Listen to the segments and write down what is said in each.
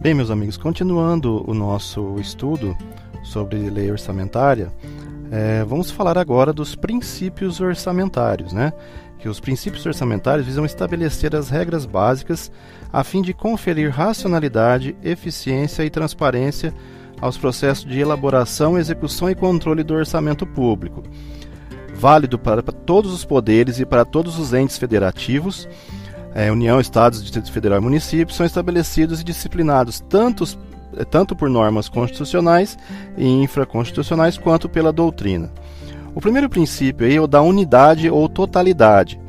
Bem, meus amigos, continuando o nosso estudo sobre lei orçamentária, é, vamos falar agora dos princípios orçamentários, né? Que os princípios orçamentários visam estabelecer as regras básicas a fim de conferir racionalidade, eficiência e transparência aos processos de elaboração, execução e controle do orçamento público, válido para todos os poderes e para todos os entes federativos é, União, Estados, Distrito Federal e municípios são estabelecidos e disciplinados tanto, é, tanto por normas constitucionais e infraconstitucionais quanto pela doutrina. O primeiro princípio é o da unidade ou totalidade.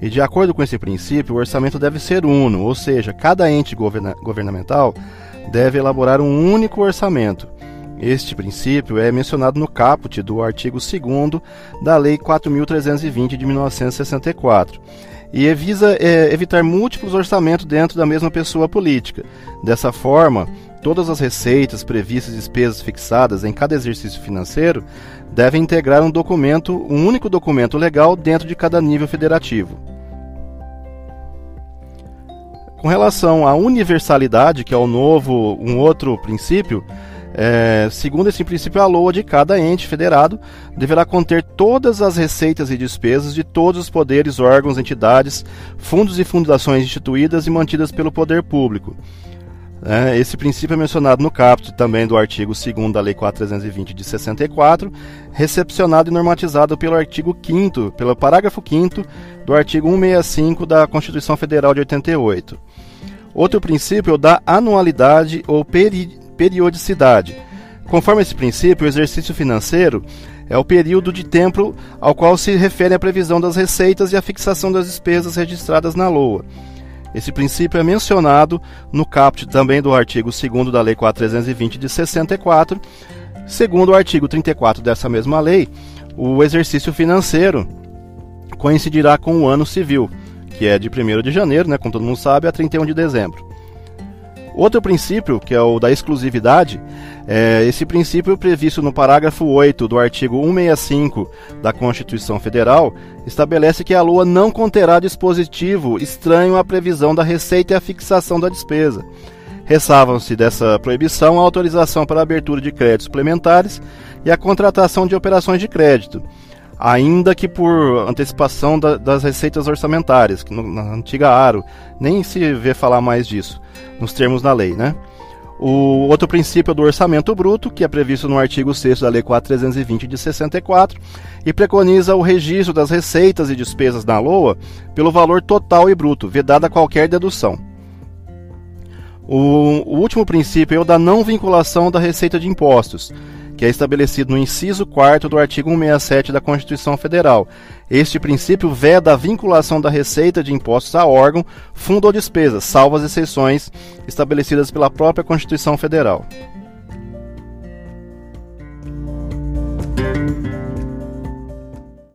E de acordo com esse princípio, o orçamento deve ser uno, ou seja, cada ente governa governamental deve elaborar um único orçamento. Este princípio é mencionado no caput do artigo 2 da Lei 4.320 de 1964 e visa é, evitar múltiplos orçamentos dentro da mesma pessoa política. Dessa forma, todas as receitas, previstas e despesas fixadas em cada exercício financeiro devem integrar um documento, um único documento legal dentro de cada nível federativo. Com relação à universalidade, que é o novo, um outro princípio, é, segundo esse princípio, a LOA de cada ente federado deverá conter todas as receitas e despesas de todos os poderes, órgãos, entidades, fundos e fundações instituídas e mantidas pelo poder público. É, esse princípio é mencionado no caput também do artigo 2 da Lei 4320 de 64, recepcionado e normatizado pelo artigo 5 pelo parágrafo 5 do artigo 165 da Constituição Federal de 88. Outro princípio é o da anualidade ou peri periodicidade. Conforme esse princípio, o exercício financeiro é o período de tempo ao qual se refere a previsão das receitas e a fixação das despesas registradas na LOA. Esse princípio é mencionado no caput também do artigo 2 da Lei 4320 de 64. Segundo o artigo 34 dessa mesma lei, o exercício financeiro coincidirá com o ano civil, que é de 1 de janeiro, né, como todo mundo sabe, a 31 de dezembro. Outro princípio, que é o da exclusividade, é esse princípio previsto no parágrafo 8 do artigo 165 da Constituição Federal estabelece que a Lua não conterá dispositivo estranho à previsão da receita e à fixação da despesa. Ressalvam-se dessa proibição a autorização para a abertura de créditos suplementares e a contratação de operações de crédito ainda que por antecipação da, das receitas orçamentárias, que no, na antiga Aro nem se vê falar mais disso, nos termos da lei, né? O outro princípio é do orçamento bruto, que é previsto no artigo 6 da Lei 4320 de 64, e preconiza o registro das receitas e despesas na LOA pelo valor total e bruto, vedada qualquer dedução. O, o último princípio é o da não vinculação da receita de impostos, que é estabelecido no inciso 4 do artigo 167 da Constituição Federal. Este princípio veda a vinculação da receita de impostos a órgão, fundo ou despesa, salvo as exceções estabelecidas pela própria Constituição Federal.